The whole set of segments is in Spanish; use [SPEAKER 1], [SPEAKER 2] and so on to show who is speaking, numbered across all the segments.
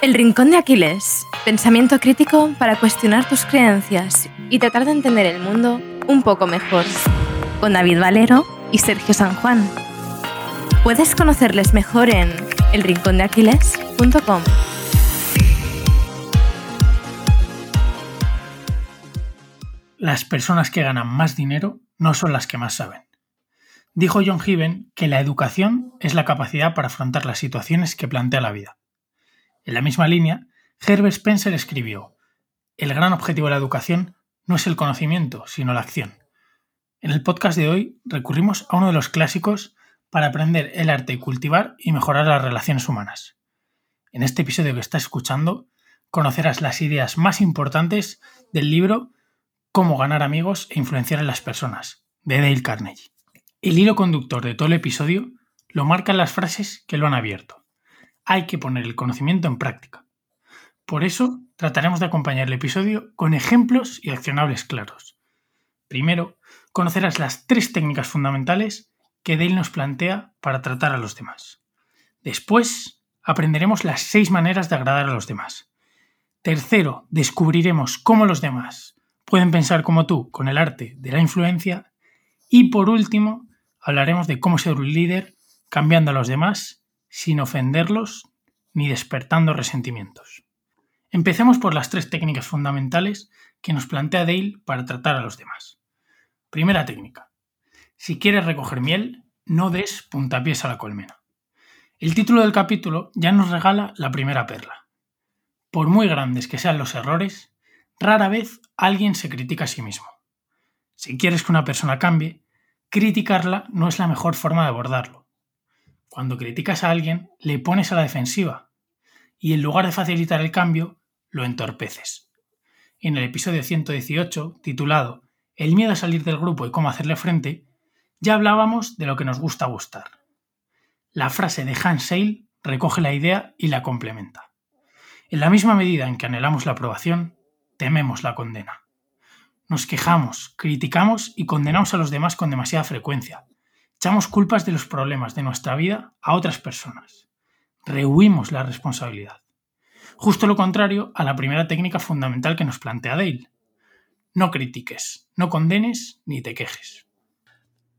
[SPEAKER 1] El Rincón de Aquiles. Pensamiento crítico para cuestionar tus creencias y tratar de entender el mundo un poco mejor. Con David Valero y Sergio San Juan. Puedes conocerles mejor en elrincondeaquiles.com.
[SPEAKER 2] Las personas que ganan más dinero no son las que más saben. Dijo John Given que la educación es la capacidad para afrontar las situaciones que plantea la vida. En la misma línea, Herbert Spencer escribió, El gran objetivo de la educación no es el conocimiento, sino la acción. En el podcast de hoy recurrimos a uno de los clásicos para aprender el arte y cultivar y mejorar las relaciones humanas. En este episodio que estás escuchando, conocerás las ideas más importantes del libro Cómo ganar amigos e influenciar en las personas, de Dale Carnegie. El hilo conductor de todo el episodio lo marcan las frases que lo han abierto hay que poner el conocimiento en práctica. Por eso trataremos de acompañar el episodio con ejemplos y accionables claros. Primero, conocerás las tres técnicas fundamentales que Dale nos plantea para tratar a los demás. Después, aprenderemos las seis maneras de agradar a los demás. Tercero, descubriremos cómo los demás pueden pensar como tú con el arte de la influencia. Y por último, hablaremos de cómo ser un líder cambiando a los demás sin ofenderlos ni despertando resentimientos. Empecemos por las tres técnicas fundamentales que nos plantea Dale para tratar a los demás. Primera técnica. Si quieres recoger miel, no des puntapiés a la colmena. El título del capítulo ya nos regala la primera perla. Por muy grandes que sean los errores, rara vez alguien se critica a sí mismo. Si quieres que una persona cambie, criticarla no es la mejor forma de abordarlo. Cuando criticas a alguien, le pones a la defensiva y en lugar de facilitar el cambio, lo entorpeces. En el episodio 118, titulado El miedo a salir del grupo y cómo hacerle frente, ya hablábamos de lo que nos gusta gustar. La frase de Hans Sale recoge la idea y la complementa. En la misma medida en que anhelamos la aprobación, tememos la condena. Nos quejamos, criticamos y condenamos a los demás con demasiada frecuencia, Echamos culpas de los problemas de nuestra vida a otras personas. Rehuimos la responsabilidad. Justo lo contrario a la primera técnica fundamental que nos plantea Dale. No critiques, no condenes ni te quejes.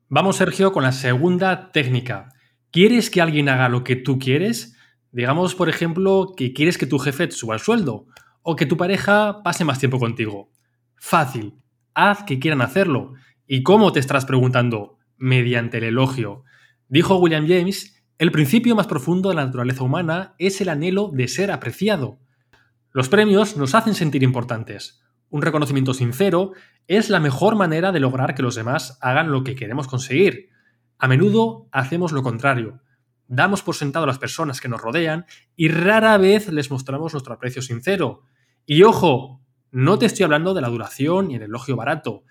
[SPEAKER 3] Vamos, Sergio, con la segunda técnica. ¿Quieres que alguien haga lo que tú quieres? Digamos, por ejemplo, que quieres que tu jefe te suba el sueldo o que tu pareja pase más tiempo contigo. Fácil. Haz que quieran hacerlo. ¿Y cómo te estarás preguntando? Mediante el elogio. Dijo William James, el principio más profundo de la naturaleza humana es el anhelo de ser apreciado. Los premios nos hacen sentir importantes. Un reconocimiento sincero es la mejor manera de lograr que los demás hagan lo que queremos conseguir. A menudo hacemos lo contrario. Damos por sentado a las personas que nos rodean y rara vez les mostramos nuestro aprecio sincero. Y ojo, no te estoy hablando de la duración y el elogio barato.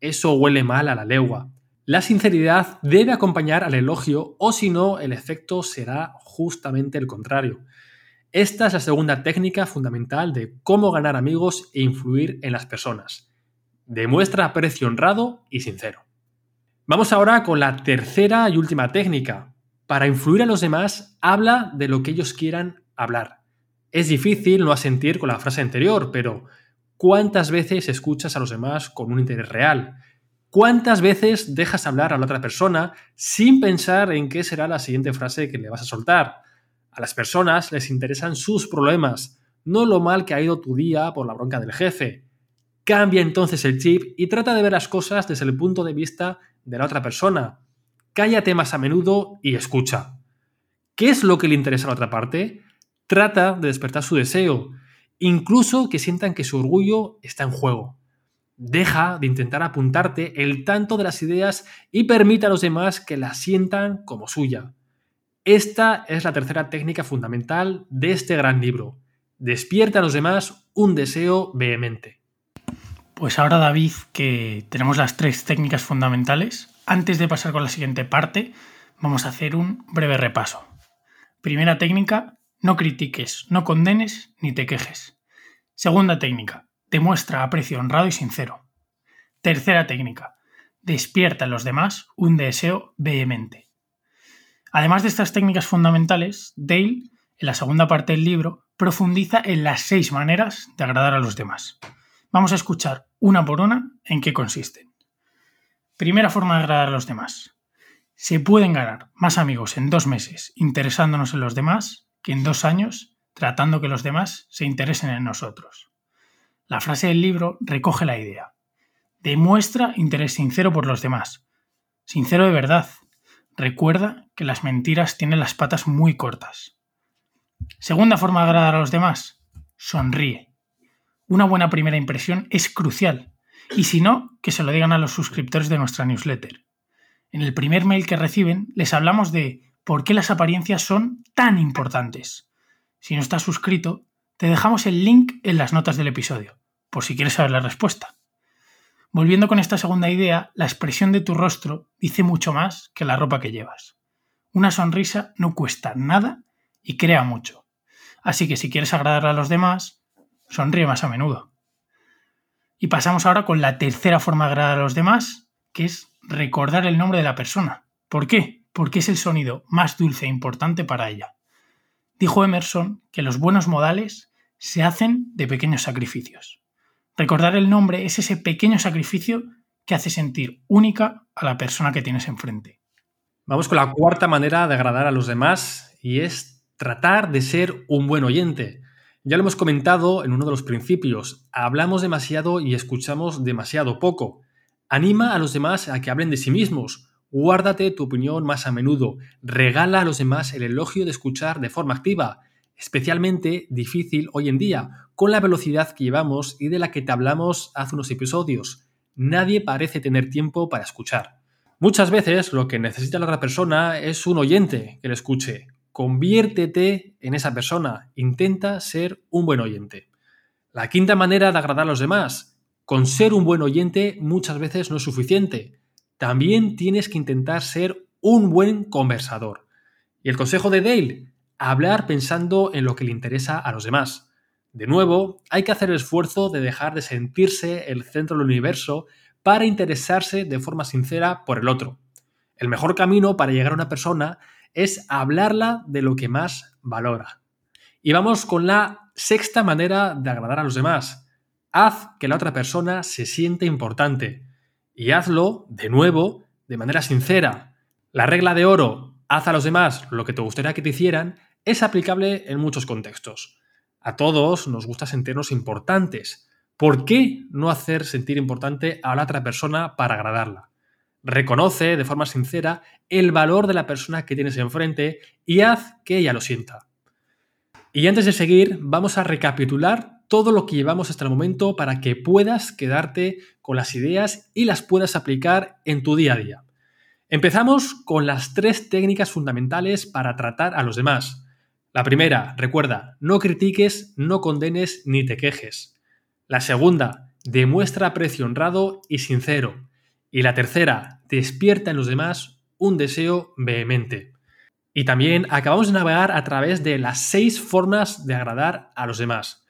[SPEAKER 3] Eso huele mal a la legua. La sinceridad debe acompañar al elogio o si no, el efecto será justamente el contrario. Esta es la segunda técnica fundamental de cómo ganar amigos e influir en las personas. Demuestra aprecio honrado y sincero. Vamos ahora con la tercera y última técnica. Para influir a los demás, habla de lo que ellos quieran hablar. Es difícil no asentir con la frase anterior, pero ¿cuántas veces escuchas a los demás con un interés real? ¿Cuántas veces dejas hablar a la otra persona sin pensar en qué será la siguiente frase que le vas a soltar? A las personas les interesan sus problemas, no lo mal que ha ido tu día por la bronca del jefe. Cambia entonces el chip y trata de ver las cosas desde el punto de vista de la otra persona. Cállate más a menudo y escucha. ¿Qué es lo que le interesa a la otra parte? Trata de despertar su deseo, incluso que sientan que su orgullo está en juego. Deja de intentar apuntarte el tanto de las ideas y permite a los demás que las sientan como suya. Esta es la tercera técnica fundamental de este gran libro. Despierta a los demás un deseo vehemente.
[SPEAKER 2] Pues ahora David, que tenemos las tres técnicas fundamentales, antes de pasar con la siguiente parte, vamos a hacer un breve repaso. Primera técnica, no critiques, no condenes ni te quejes. Segunda técnica, demuestra aprecio honrado y sincero. Tercera técnica. Despierta en los demás un deseo vehemente. Además de estas técnicas fundamentales, Dale En la segunda parte del libro profundiza en las seis maneras de agradar a los demás. Vamos a escuchar una por una en qué consisten. Primera forma de agradar a los demás. Se pueden ganar más amigos en dos meses interesándonos en los demás que en dos años tratando que los demás se interesen en nosotros. La frase del libro recoge la idea. Demuestra interés sincero por los demás. Sincero de verdad. Recuerda que las mentiras tienen las patas muy cortas. Segunda forma de agradar a los demás. Sonríe. Una buena primera impresión es crucial. Y si no, que se lo digan a los suscriptores de nuestra newsletter. En el primer mail que reciben les hablamos de por qué las apariencias son tan importantes. Si no estás suscrito, te dejamos el link en las notas del episodio, por si quieres saber la respuesta. Volviendo con esta segunda idea, la expresión de tu rostro dice mucho más que la ropa que llevas. Una sonrisa no cuesta nada y crea mucho. Así que si quieres agradar a los demás, sonríe más a menudo. Y pasamos ahora con la tercera forma de agradar a los demás, que es recordar el nombre de la persona. ¿Por qué? Porque es el sonido más dulce e importante para ella. Dijo Emerson que los buenos modales se hacen de pequeños sacrificios. Recordar el nombre es ese pequeño sacrificio que hace sentir única a la persona que tienes enfrente.
[SPEAKER 3] Vamos con la cuarta manera de agradar a los demás y es tratar de ser un buen oyente. Ya lo hemos comentado en uno de los principios, hablamos demasiado y escuchamos demasiado poco. Anima a los demás a que hablen de sí mismos. Guárdate tu opinión más a menudo. Regala a los demás el elogio de escuchar de forma activa. Especialmente difícil hoy en día, con la velocidad que llevamos y de la que te hablamos hace unos episodios. Nadie parece tener tiempo para escuchar. Muchas veces lo que necesita la otra persona es un oyente que le escuche. Conviértete en esa persona. Intenta ser un buen oyente. La quinta manera de agradar a los demás con ser un buen oyente muchas veces no es suficiente. También tienes que intentar ser un buen conversador. Y el consejo de Dale, hablar pensando en lo que le interesa a los demás. De nuevo, hay que hacer el esfuerzo de dejar de sentirse el centro del universo para interesarse de forma sincera por el otro. El mejor camino para llegar a una persona es hablarla de lo que más valora. Y vamos con la sexta manera de agradar a los demás, haz que la otra persona se siente importante y hazlo, de nuevo, de manera sincera. La regla de oro, haz a los demás lo que te gustaría que te hicieran, es aplicable en muchos contextos. A todos nos gusta sentirnos importantes. ¿Por qué no hacer sentir importante a la otra persona para agradarla? Reconoce de forma sincera el valor de la persona que tienes enfrente y haz que ella lo sienta. Y antes de seguir, vamos a recapitular todo lo que llevamos hasta el momento para que puedas quedarte con las ideas y las puedas aplicar en tu día a día. Empezamos con las tres técnicas fundamentales para tratar a los demás. La primera, recuerda, no critiques, no condenes ni te quejes. La segunda, demuestra aprecio honrado y sincero. Y la tercera, despierta en los demás un deseo vehemente. Y también acabamos de navegar a través de las seis formas de agradar a los demás.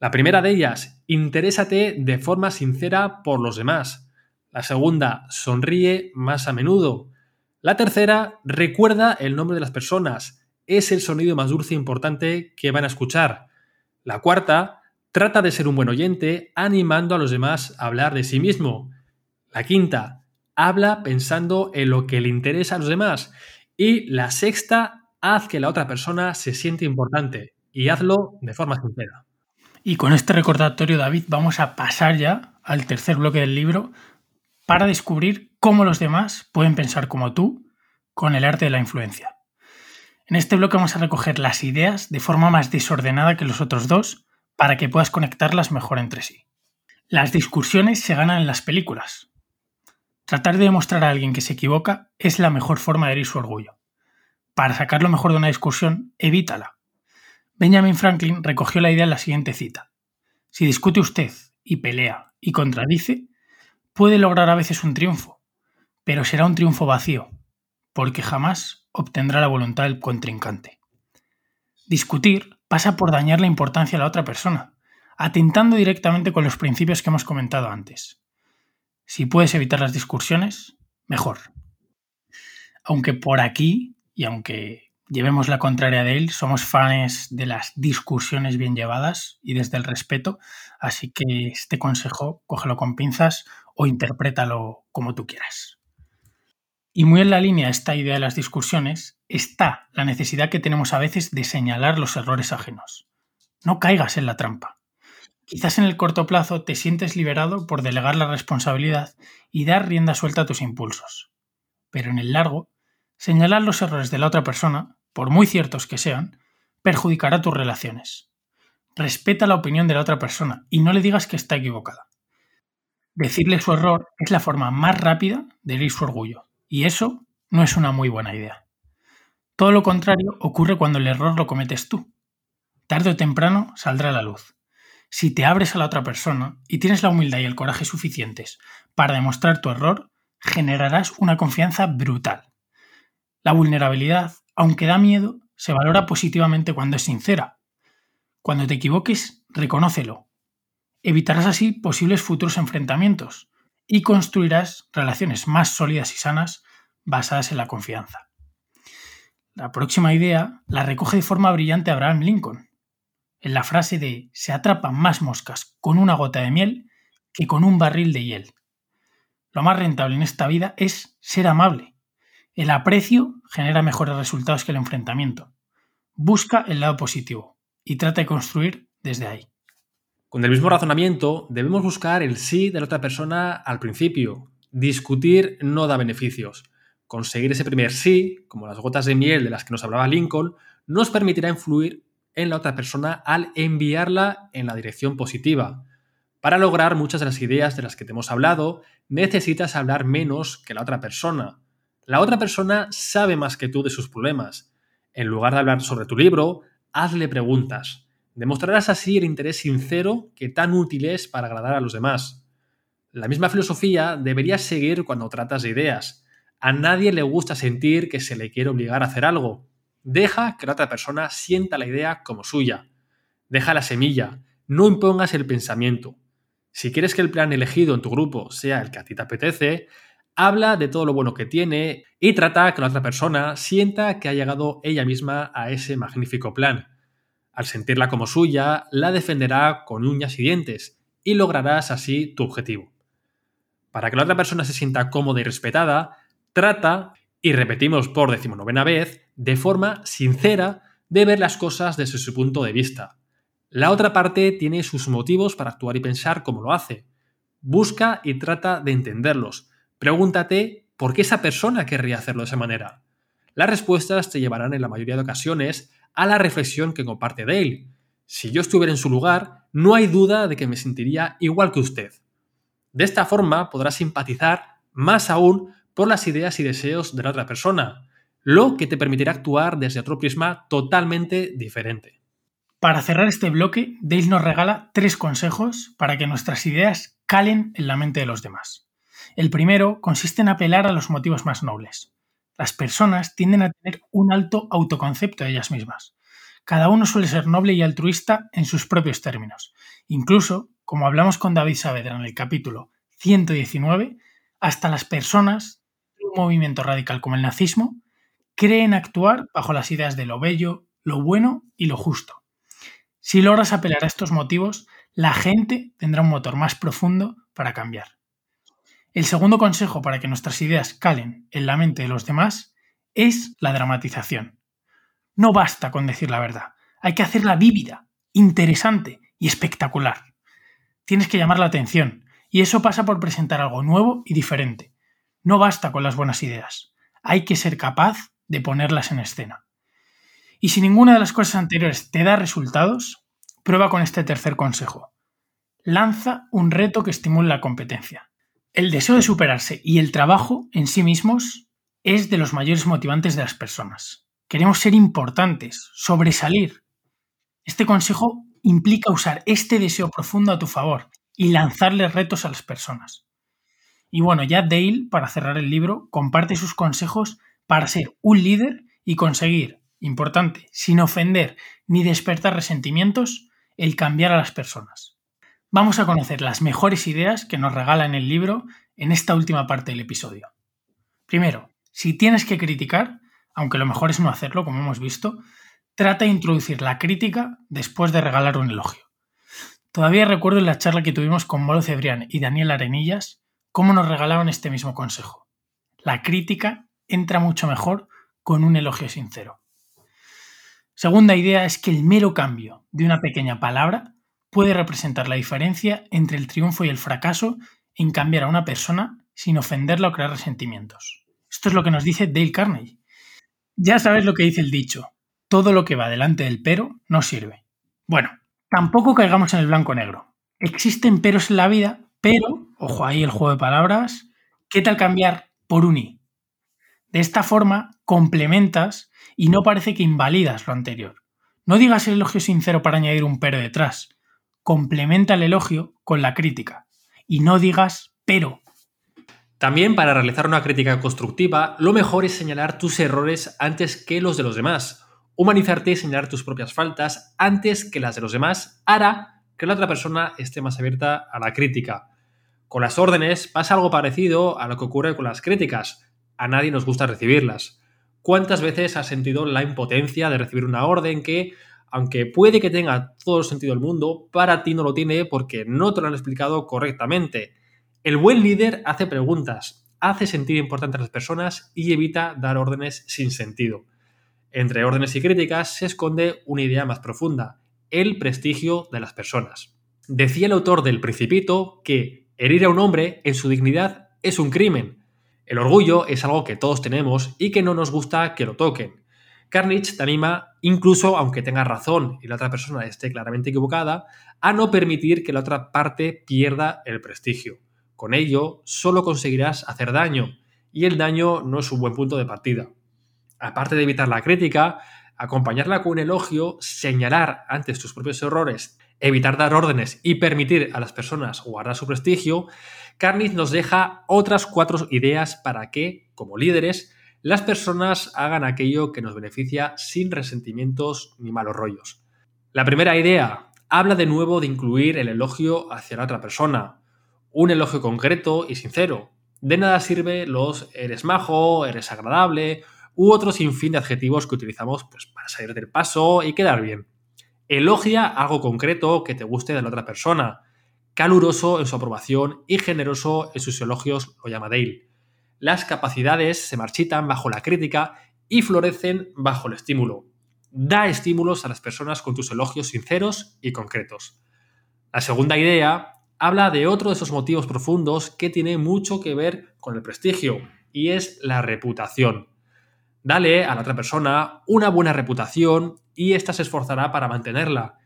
[SPEAKER 3] La primera de ellas, interésate de forma sincera por los demás. La segunda, sonríe más a menudo. La tercera, recuerda el nombre de las personas. Es el sonido más dulce e importante que van a escuchar. La cuarta, trata de ser un buen oyente, animando a los demás a hablar de sí mismo. La quinta, habla pensando en lo que le interesa a los demás. Y la sexta, haz que la otra persona se siente importante y hazlo de forma sincera.
[SPEAKER 2] Y con este recordatorio, David, vamos a pasar ya al tercer bloque del libro para descubrir cómo los demás pueden pensar como tú con el arte de la influencia. En este bloque vamos a recoger las ideas de forma más desordenada que los otros dos para que puedas conectarlas mejor entre sí. Las discusiones se ganan en las películas. Tratar de demostrar a alguien que se equivoca es la mejor forma de herir su orgullo. Para sacar lo mejor de una discusión, evítala. Benjamin Franklin recogió la idea en la siguiente cita. Si discute usted y pelea y contradice, puede lograr a veces un triunfo, pero será un triunfo vacío, porque jamás obtendrá la voluntad del contrincante. Discutir pasa por dañar la importancia a la otra persona, atentando directamente con los principios que hemos comentado antes. Si puedes evitar las discusiones, mejor. Aunque por aquí, y aunque llevemos la contraria de él, somos fans de las discusiones bien llevadas y desde el respeto, así que este consejo cógelo con pinzas o interprétalo como tú quieras. Y muy en la línea esta idea de las discusiones está la necesidad que tenemos a veces de señalar los errores ajenos. No caigas en la trampa. Quizás en el corto plazo te sientes liberado por delegar la responsabilidad y dar rienda suelta a tus impulsos. Pero en el largo, señalar los errores de la otra persona por muy ciertos que sean, perjudicará tus relaciones. Respeta la opinión de la otra persona y no le digas que está equivocada. Decirle su error es la forma más rápida de herir su orgullo, y eso no es una muy buena idea. Todo lo contrario ocurre cuando el error lo cometes tú. Tarde o temprano saldrá a la luz. Si te abres a la otra persona y tienes la humildad y el coraje suficientes para demostrar tu error, generarás una confianza brutal. La vulnerabilidad aunque da miedo, se valora positivamente cuando es sincera. Cuando te equivoques, reconócelo. Evitarás así posibles futuros enfrentamientos y construirás relaciones más sólidas y sanas basadas en la confianza. La próxima idea la recoge de forma brillante Abraham Lincoln, en la frase de se atrapan más moscas con una gota de miel que con un barril de hiel. Lo más rentable en esta vida es ser amable, el aprecio genera mejores resultados que el enfrentamiento. Busca el lado positivo y trata de construir desde ahí.
[SPEAKER 3] Con el mismo razonamiento, debemos buscar el sí de la otra persona al principio. Discutir no da beneficios. Conseguir ese primer sí, como las gotas de miel de las que nos hablaba Lincoln, nos permitirá influir en la otra persona al enviarla en la dirección positiva. Para lograr muchas de las ideas de las que te hemos hablado, necesitas hablar menos que la otra persona. La otra persona sabe más que tú de sus problemas. En lugar de hablar sobre tu libro, hazle preguntas. Demostrarás así el interés sincero que tan útil es para agradar a los demás. La misma filosofía deberías seguir cuando tratas de ideas. A nadie le gusta sentir que se le quiere obligar a hacer algo. Deja que la otra persona sienta la idea como suya. Deja la semilla, no impongas el pensamiento. Si quieres que el plan elegido en tu grupo sea el que a ti te apetece, habla de todo lo bueno que tiene y trata que la otra persona sienta que ha llegado ella misma a ese magnífico plan. Al sentirla como suya, la defenderá con uñas y dientes y lograrás así tu objetivo. Para que la otra persona se sienta cómoda y respetada, trata, y repetimos por decimonovena vez, de forma sincera de ver las cosas desde su punto de vista. La otra parte tiene sus motivos para actuar y pensar como lo hace. Busca y trata de entenderlos, Pregúntate por qué esa persona querría hacerlo de esa manera. Las respuestas te llevarán en la mayoría de ocasiones a la reflexión que comparte Dale. Si yo estuviera en su lugar, no hay duda de que me sentiría igual que usted. De esta forma podrás simpatizar más aún por las ideas y deseos de la otra persona, lo que te permitirá actuar desde otro prisma totalmente diferente.
[SPEAKER 2] Para cerrar este bloque, Dale nos regala tres consejos para que nuestras ideas calen en la mente de los demás. El primero consiste en apelar a los motivos más nobles. Las personas tienden a tener un alto autoconcepto de ellas mismas. Cada uno suele ser noble y altruista en sus propios términos. Incluso, como hablamos con David Saavedra en el capítulo 119, hasta las personas de un movimiento radical como el nazismo creen actuar bajo las ideas de lo bello, lo bueno y lo justo. Si logras apelar a estos motivos, la gente tendrá un motor más profundo para cambiar. El segundo consejo para que nuestras ideas calen en la mente de los demás es la dramatización. No basta con decir la verdad, hay que hacerla vívida, interesante y espectacular. Tienes que llamar la atención, y eso pasa por presentar algo nuevo y diferente. No basta con las buenas ideas, hay que ser capaz de ponerlas en escena. Y si ninguna de las cosas anteriores te da resultados, prueba con este tercer consejo. Lanza un reto que estimule la competencia. El deseo de superarse y el trabajo en sí mismos es de los mayores motivantes de las personas. Queremos ser importantes, sobresalir. Este consejo implica usar este deseo profundo a tu favor y lanzarle retos a las personas. Y bueno, ya Dale, para cerrar el libro, comparte sus consejos para ser un líder y conseguir, importante, sin ofender ni despertar resentimientos, el cambiar a las personas. Vamos a conocer las mejores ideas que nos regala en el libro en esta última parte del episodio. Primero, si tienes que criticar, aunque lo mejor es no hacerlo, como hemos visto, trata de introducir la crítica después de regalar un elogio. Todavía recuerdo en la charla que tuvimos con Molo Cebrián y Daniel Arenillas cómo nos regalaban este mismo consejo. La crítica entra mucho mejor con un elogio sincero. Segunda idea es que el mero cambio de una pequeña palabra puede representar la diferencia entre el triunfo y el fracaso en cambiar a una persona sin ofenderla o crear resentimientos. Esto es lo que nos dice Dale Carnegie. Ya sabes lo que dice el dicho, todo lo que va delante del pero no sirve. Bueno, tampoco caigamos en el blanco-negro. Existen peros en la vida, pero, ojo ahí el juego de palabras, ¿qué tal cambiar por un i? De esta forma complementas y no parece que invalidas lo anterior. No digas el elogio sincero para añadir un pero detrás. Complementa el elogio con la crítica. Y no digas pero.
[SPEAKER 4] También para realizar una crítica constructiva, lo mejor es señalar tus errores antes que los de los demás. Humanizarte y señalar tus propias faltas antes que las de los demás hará que la otra persona esté más abierta a la crítica. Con las órdenes pasa algo parecido a lo que ocurre con las críticas a nadie nos gusta recibirlas. ¿Cuántas veces has sentido la impotencia de recibir una orden que, aunque puede que tenga todo el sentido del mundo, para ti no lo tiene porque no te lo han explicado correctamente? El buen líder hace preguntas, hace sentir importante a las personas y evita dar órdenes sin sentido. Entre órdenes y críticas se esconde una idea más profunda, el prestigio de las personas. Decía el autor del Principito que herir a un hombre en su dignidad es un crimen, el orgullo es algo que todos tenemos y que no nos gusta que lo toquen. Carnage te anima, incluso aunque tengas razón y la otra persona esté claramente equivocada, a no permitir que la otra parte pierda el prestigio. Con ello, solo conseguirás hacer daño, y el daño no es un buen punto de partida. Aparte de evitar la crítica, acompañarla con un elogio, señalar antes tus propios errores, evitar dar órdenes y permitir a las personas guardar su prestigio, Carnage nos deja otras cuatro ideas para que, como líderes, las personas hagan aquello que nos beneficia sin resentimientos ni malos rollos. La primera idea habla de nuevo de incluir el elogio hacia la otra persona, un elogio concreto y sincero. De nada sirve los eres majo, eres agradable u otro sinfín de adjetivos que utilizamos pues, para salir del paso y quedar bien. Elogia algo concreto que te guste de la otra persona caluroso en su aprobación y generoso en sus elogios, lo llama Dale. Las capacidades se marchitan bajo la crítica y florecen bajo el estímulo. Da estímulos a las personas con tus elogios sinceros y concretos. La segunda idea habla de otro de esos motivos profundos que tiene mucho que ver con el prestigio, y es la reputación. Dale a la otra persona una buena reputación y ésta se esforzará para mantenerla.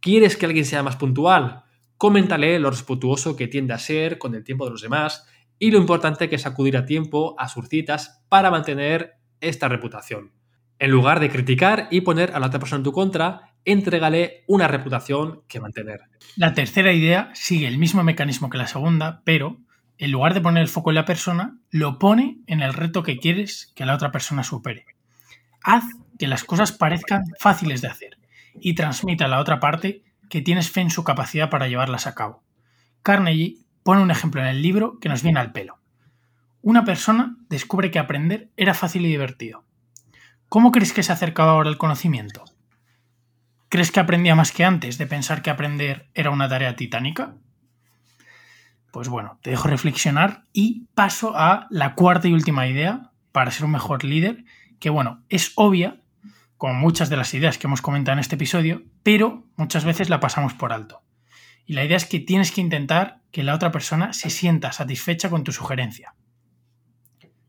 [SPEAKER 4] ¿Quieres que alguien sea más puntual? Coméntale lo respetuoso que tiende a ser con el tiempo de los demás y lo importante que es acudir a tiempo a sus citas para mantener esta reputación. En lugar de criticar y poner a la otra persona en tu contra, entrégale una reputación que mantener.
[SPEAKER 2] La tercera idea sigue el mismo mecanismo que la segunda, pero en lugar de poner el foco en la persona, lo pone en el reto que quieres que la otra persona supere. Haz que las cosas parezcan fáciles de hacer y transmita a la otra parte que tienes fe en su capacidad para llevarlas a cabo. Carnegie pone un ejemplo en el libro que nos viene al pelo. Una persona descubre que aprender era fácil y divertido. ¿Cómo crees que se acercaba ahora el conocimiento? ¿Crees que aprendía más que antes de pensar que aprender era una tarea titánica? Pues bueno, te dejo reflexionar y paso a la cuarta y última idea para ser un mejor líder, que bueno, es obvia, como muchas de las ideas que hemos comentado en este episodio, pero muchas veces la pasamos por alto. Y la idea es que tienes que intentar que la otra persona se sienta satisfecha con tu sugerencia.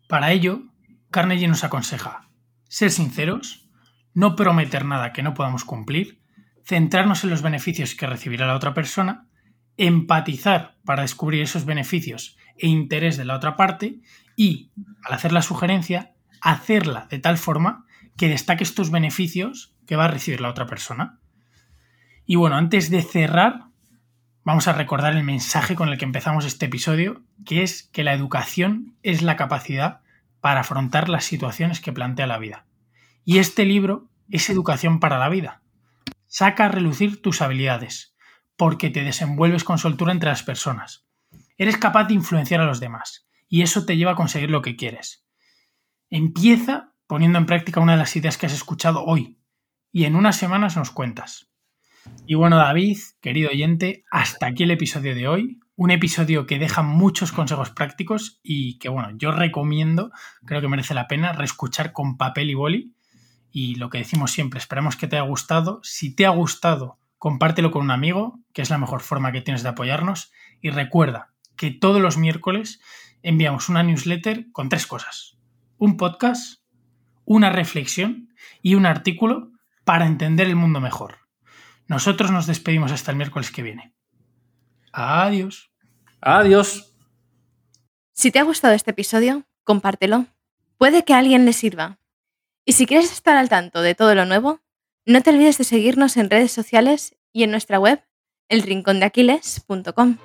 [SPEAKER 2] Para ello, Carnegie nos aconseja ser sinceros, no prometer nada que no podamos cumplir, centrarnos en los beneficios que recibirá la otra persona, empatizar para descubrir esos beneficios e interés de la otra parte y, al hacer la sugerencia, hacerla de tal forma que destaques tus beneficios que va a recibir la otra persona. Y bueno, antes de cerrar, vamos a recordar el mensaje con el que empezamos este episodio, que es que la educación es la capacidad para afrontar las situaciones que plantea la vida. Y este libro es educación para la vida. Saca a relucir tus habilidades, porque te desenvuelves con soltura entre las personas. Eres capaz de influenciar a los demás, y eso te lleva a conseguir lo que quieres. Empieza poniendo en práctica una de las ideas que has escuchado hoy. Y en unas semanas nos cuentas. Y bueno, David, querido oyente, hasta aquí el episodio de hoy. Un episodio que deja muchos consejos prácticos y que, bueno, yo recomiendo, creo que merece la pena, reescuchar con papel y boli. Y lo que decimos siempre, esperamos que te haya gustado. Si te ha gustado, compártelo con un amigo, que es la mejor forma que tienes de apoyarnos. Y recuerda que todos los miércoles enviamos una newsletter con tres cosas. Un podcast, una reflexión y un artículo para entender el mundo mejor. Nosotros nos despedimos hasta el miércoles que viene. Adiós.
[SPEAKER 3] Adiós.
[SPEAKER 1] Si te ha gustado este episodio, compártelo. Puede que a alguien le sirva. Y si quieres estar al tanto de todo lo nuevo, no te olvides de seguirnos en redes sociales y en nuestra web, elrincondeaquiles.com.